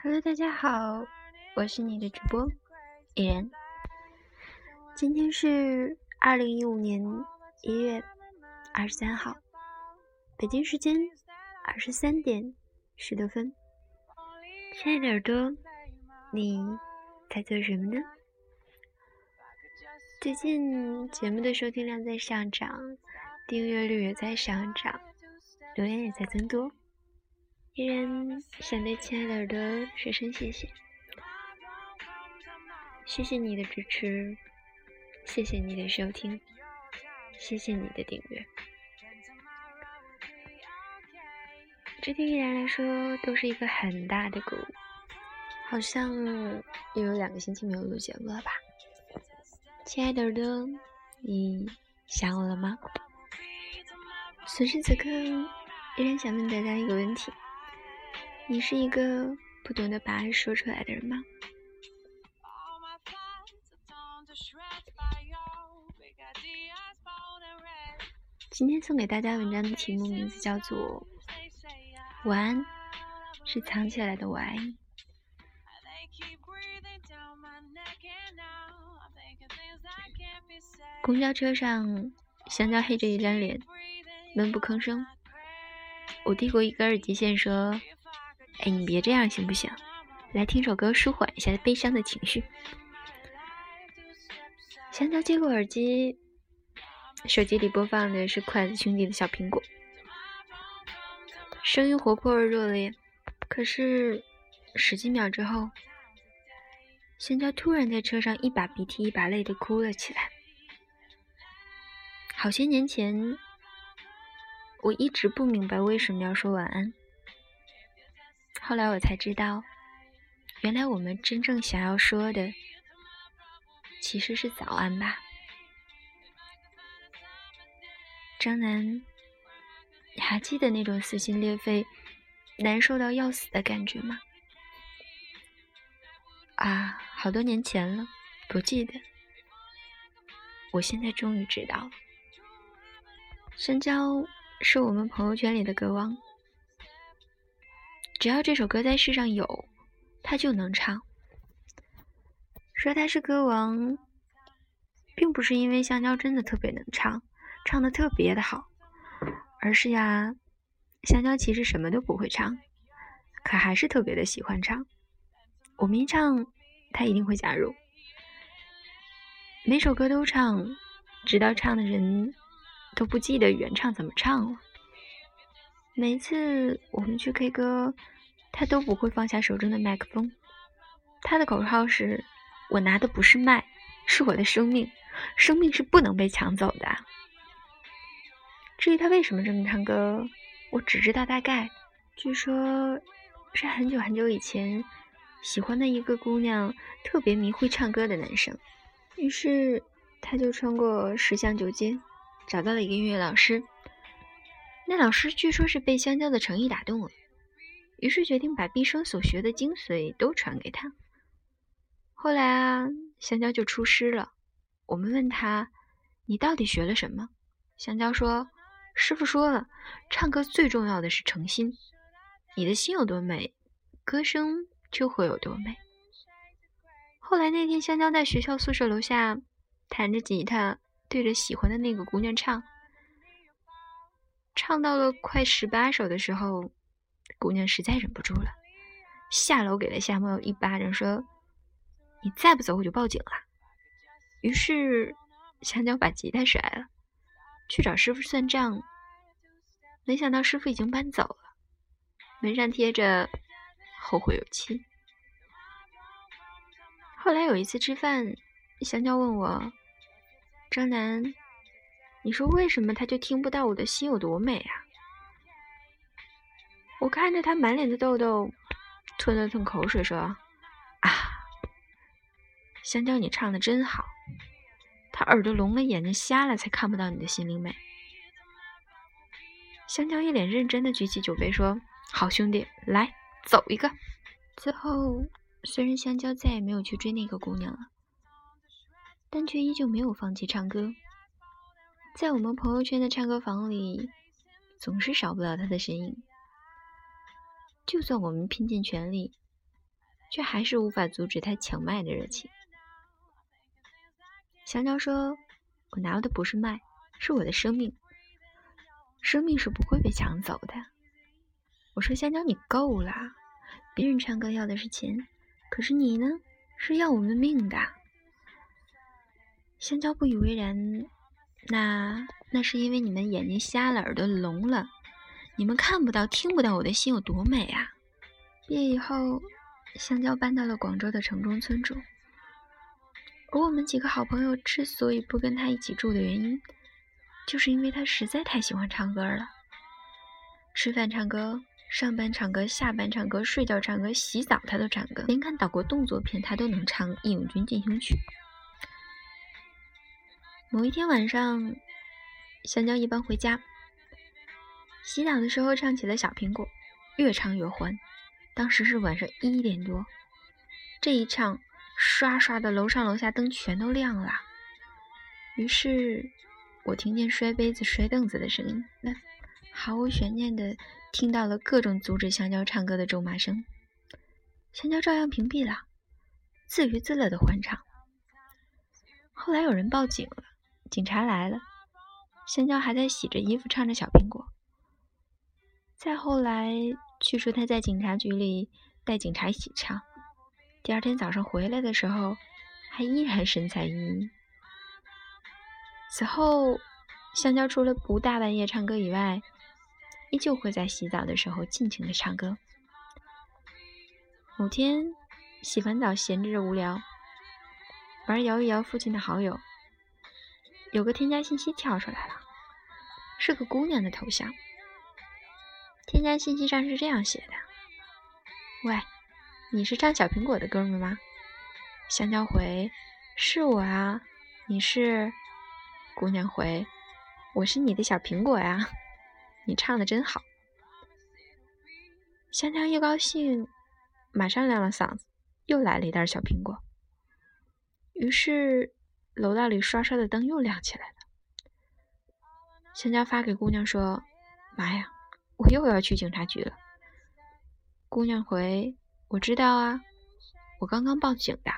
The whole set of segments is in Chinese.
Hello，大家好，我是你的主播依然。今天是二零一五年一月二十三号，北京时间二十三点十多分。亲爱的耳朵，你在做什么呢？最近节目的收听量在上涨，订阅率也在上涨，留言也在增多。依然想对亲爱的耳朵说声谢谢，谢谢你的支持，谢谢你的收听，谢谢你的订阅。这对依然来说都是一个很大的鼓舞，好像又有两个星期没有录节目了吧？亲爱的耳朵，你想我了吗？此时此刻，依然想问大家一个问题：你是一个不懂得把爱说出来的人吗？今天送给大家文章的题目名字叫做《晚安》，是藏起来的我爱你。公交车上，香蕉黑着一张脸，闷不吭声。我递过一根耳机线，说：“哎，你别这样行不行？来听首歌，舒缓一下悲伤的情绪。”香蕉接过耳机，手机里播放的是筷子兄弟的小苹果，声音活泼而热烈。可是十几秒之后，香蕉突然在车上一把鼻涕一把泪的哭了起来。好些年前，我一直不明白为什么要说晚安。后来我才知道，原来我们真正想要说的，其实是早安吧。张楠，你还记得那种撕心裂肺、难受到要死的感觉吗？啊，好多年前了，不记得。我现在终于知道了。香蕉是我们朋友圈里的歌王，只要这首歌在世上有，他就能唱。说他是歌王，并不是因为香蕉真的特别能唱，唱的特别的好，而是呀，香蕉其实什么都不会唱，可还是特别的喜欢唱。我们一唱，他一定会加入，每首歌都唱，直到唱的人。都不记得原唱怎么唱了。每次我们去 K 歌，他都不会放下手中的麦克风。他的口号是：“我拿的不是麦，是我的生命，生命是不能被抢走的。”至于他为什么这么唱歌，我只知道大概。据说是很久很久以前，喜欢的一个姑娘特别迷会唱歌的男生，于是他就穿过十巷九街。找到了一个音乐老师，那老师据说是被香蕉的诚意打动了，于是决定把毕生所学的精髓都传给他。后来啊，香蕉就出师了。我们问他：“你到底学了什么？”香蕉说：“师傅说了，唱歌最重要的是诚心。你的心有多美，歌声就会有多美。”后来那天，香蕉在学校宿舍楼下弹着吉他。对着喜欢的那个姑娘唱，唱到了快十八首的时候，姑娘实在忍不住了，下楼给了夏沫一巴掌，说：“你再不走，我就报警了。”于是香蕉把吉他甩了，去找师傅算账。没想到师傅已经搬走了，门上贴着“后会有期”。后来有一次吃饭，香蕉问我。张楠，你说为什么他就听不到我的心有多美啊？我看着他满脸的痘痘，吞了吞口水说：“啊，香蕉，你唱的真好。他耳朵聋了，眼睛瞎了，才看不到你的心灵美。”香蕉一脸认真的举起酒杯说：“好兄弟，来走一个。”最后，虽然香蕉再也没有去追那个姑娘了。但却依旧没有放弃唱歌。在我们朋友圈的唱歌房里，总是少不了他的身影。就算我们拼尽全力，却还是无法阻止他抢麦的热情。香蕉说：“我拿的不是麦，是我的生命。生命是不会被抢走的。”我说：“香蕉，你够了！别人唱歌要的是钱，可是你呢，是要我们命的。”香蕉不以为然。那那是因为你们眼睛瞎了，耳朵聋了，你们看不到、听不到我的心有多美啊！毕业以后，香蕉搬到了广州的城中村住。而我们几个好朋友之所以不跟他一起住的原因，就是因为他实在太喜欢唱歌了。吃饭唱歌，上班唱歌，下班唱歌，睡觉唱歌，洗澡他都唱歌，连看岛国动作片他都能唱《义勇军进行曲》。某一天晚上，香蕉一般回家，洗澡的时候唱起了《小苹果》，越唱越欢。当时是晚上一点多，这一唱，刷刷的楼上楼下灯全都亮了。于是，我听见摔杯子、摔凳子的声音，那毫无悬念的听到了各种阻止香蕉唱歌的咒骂声。香蕉照样屏蔽了，自娱自乐的欢唱。后来有人报警了。警察来了，香蕉还在洗着衣服，唱着《小苹果》。再后来，据说他在警察局里带警察一起唱。第二天早上回来的时候，还依然神采奕奕。此后，香蕉除了不大半夜唱歌以外，依旧会在洗澡的时候尽情的唱歌。某天，洗完澡闲着无聊，玩摇一摇附近的好友。有个添加信息跳出来了，是个姑娘的头像。添加信息上是这样写的：“喂，你是唱小苹果的哥们吗？”香蕉回：“是我啊。”你是？姑娘回：“我是你的小苹果呀，你唱的真好。”香蕉一高兴，马上亮了嗓子，又来了一袋小苹果。于是。楼道里刷刷的灯又亮起来了。香蕉发给姑娘说：“妈呀，我又要去警察局了。”姑娘回：“我知道啊，我刚刚报警的。”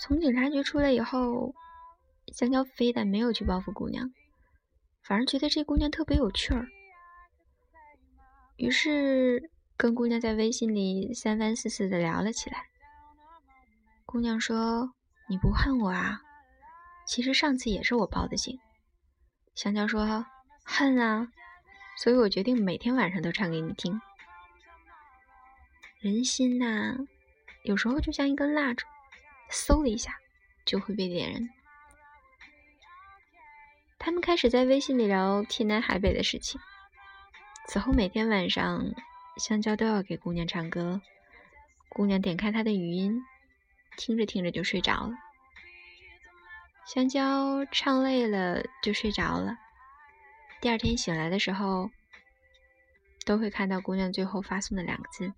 从警察局出来以后，香蕉非但没有去报复姑娘，反而觉得这姑娘特别有趣儿，于是跟姑娘在微信里三番四次的聊了起来。姑娘说：“你不恨我啊？其实上次也是我报的警。”香蕉说：“恨啊！所以我决定每天晚上都唱给你听。人心呐，有时候就像一根蜡烛，嗖的一下就会被点燃。”他们开始在微信里聊天南海北的事情。此后每天晚上，香蕉都要给姑娘唱歌。姑娘点开他的语音。听着听着就睡着了，香蕉唱累了就睡着了。第二天醒来的时候，都会看到姑娘最后发送的两个字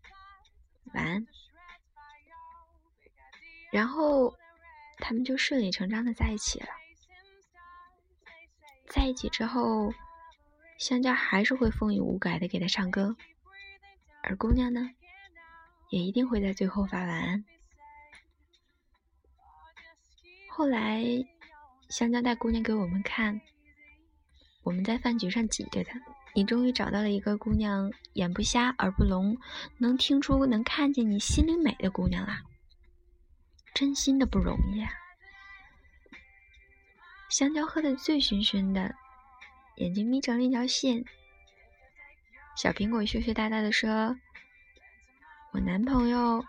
“晚安”，然后他们就顺理成章的在一起了。在一起之后，香蕉还是会风雨无改的给他唱歌，而姑娘呢，也一定会在最后发晚安。后来，香蕉带姑娘给我们看，我们在饭局上挤着她。你终于找到了一个姑娘，眼不瞎，耳不聋，能听出、能看见你心灵美的姑娘啦。真心的不容易啊！香蕉喝得醉醺醺的，眼睛眯成了一条线。小苹果羞羞答答的说：“我男朋友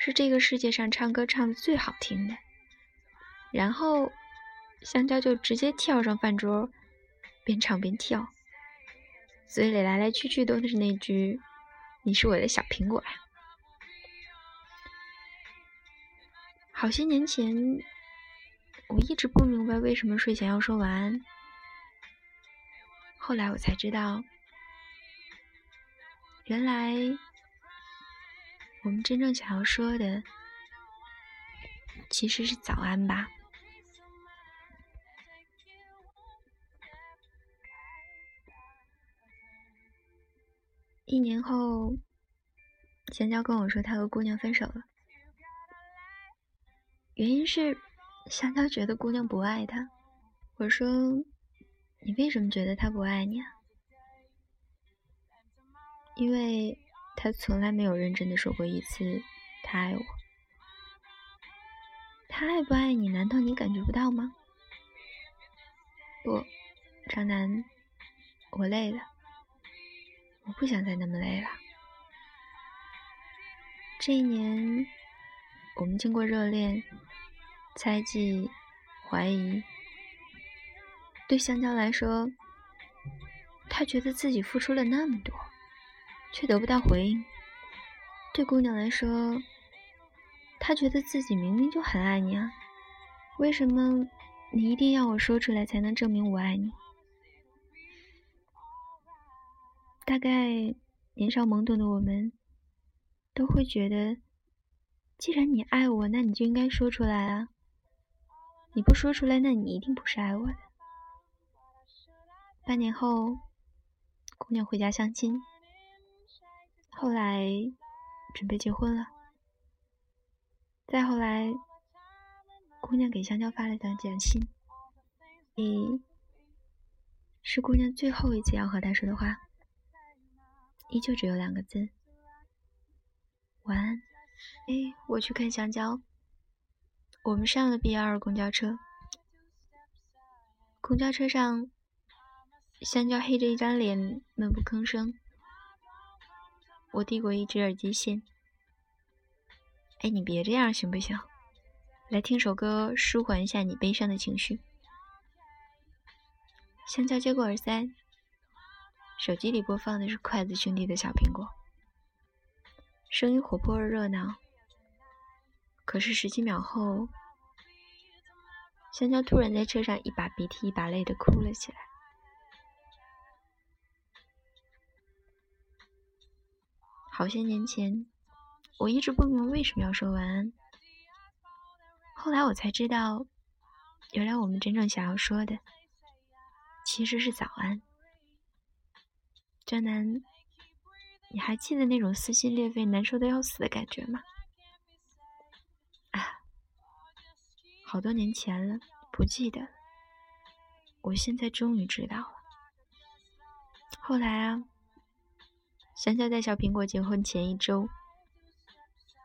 是这个世界上唱歌唱的最好听的。”然后，香蕉就直接跳上饭桌，边唱边跳，嘴里来来去去都是那句：“你是我的小苹果呀。”好些年前，我一直不明白为什么睡前要说晚安，后来我才知道，原来我们真正想要说的其实是早安吧。一年后，香蕉跟我说他和姑娘分手了，原因是香蕉觉得姑娘不爱他。我说：“你为什么觉得他不爱你啊？”因为他从来没有认真的说过一次他爱我。他爱不爱你？难道你感觉不到吗？不，渣男，我累了，我不想再那么累了。这一年，我们经过热恋、猜忌、怀疑。对香蕉来说，他觉得自己付出了那么多，却得不到回应；对姑娘来说，他觉得自己明明就很爱你啊，为什么你一定要我说出来才能证明我爱你？大概年少懵懂的我们都会觉得，既然你爱我，那你就应该说出来啊！你不说出来，那你一定不是爱我的。半年后，姑娘回家相亲，后来准备结婚了。再后来，姑娘给香蕉发了条短信，你是姑娘最后一次要和他说的话，依旧只有两个字：晚安。哎，我去看香蕉。我们上了 B 二公交车，公交车上，香蕉黑着一张脸，闷不吭声。我递过一只耳机线。哎，你别这样行不行？来听首歌，舒缓一下你悲伤的情绪。香蕉接过耳塞，手机里播放的是筷子兄弟的小苹果，声音活泼而热闹。可是十几秒后，香蕉突然在车上一把鼻涕一把泪的哭了起来。好些年前。我一直不明白为什么要说晚安，后来我才知道，原来我们真正想要说的其实是早安。渣男，你还记得那种撕心裂肺、难受的要死的感觉吗？啊，好多年前了，不记得。我现在终于知道了。后来啊，香蕉在小苹果结婚前一周。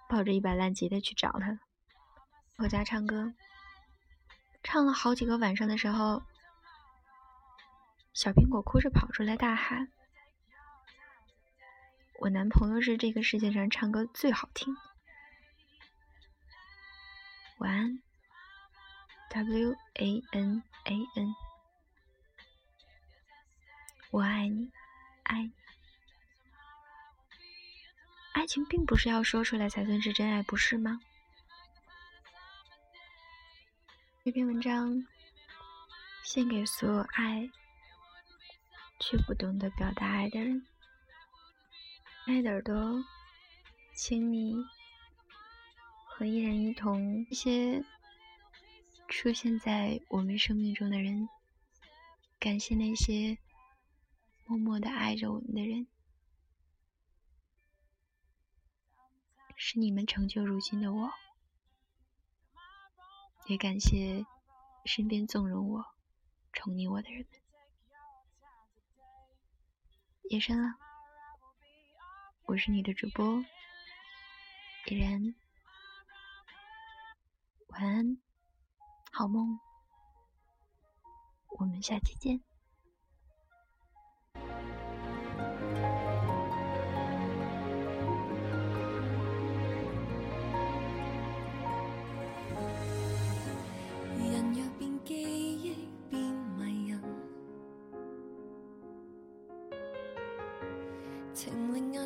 抱着一把烂吉他去找他，我家唱歌，唱了好几个晚上的时候，小苹果哭着跑出来大喊：“我男朋友是这个世界上唱歌最好听。”晚安，W A N A N，我爱你，爱你。爱情并不是要说出来才算是真爱，不是吗？这篇文章献给所有爱却不懂得表达爱的人。爱的耳朵，请你和一人一同一些出现在我们生命中的人，感谢那些默默的爱着我们的人。是你们成就如今的我，也感谢身边纵容我、宠溺我的人。夜深了，我是你的主播依然，晚安，好梦，我们下期见。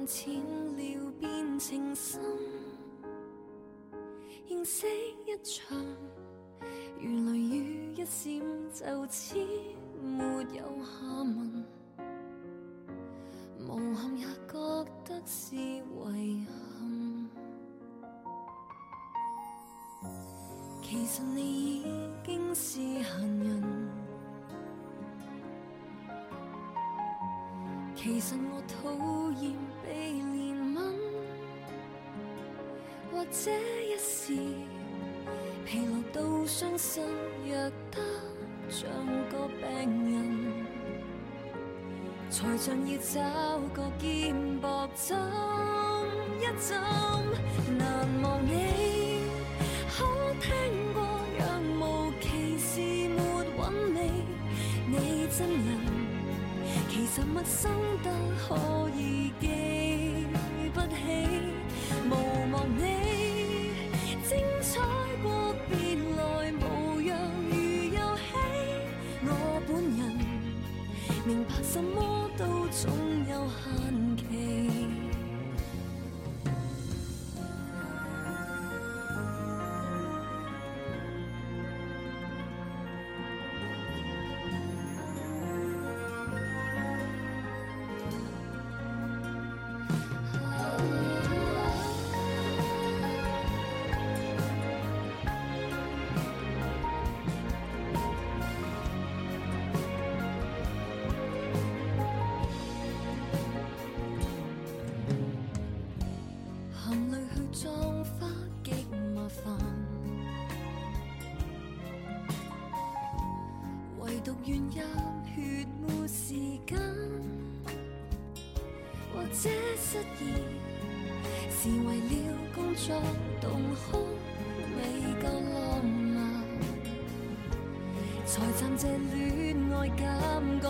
浅了变情深，认识一场，如雷雨一闪，就此没有下文。其實我討厭被憐憫，或者一時疲勞到傷心，弱得像個病人，才像要找個肩膊枕一枕，難忘你，可聽過若無其事沒韻味，你真人。其实陌生得可以记失意是为了工作动哭未够浪漫，才暂借恋爱感觉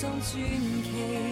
送传奇。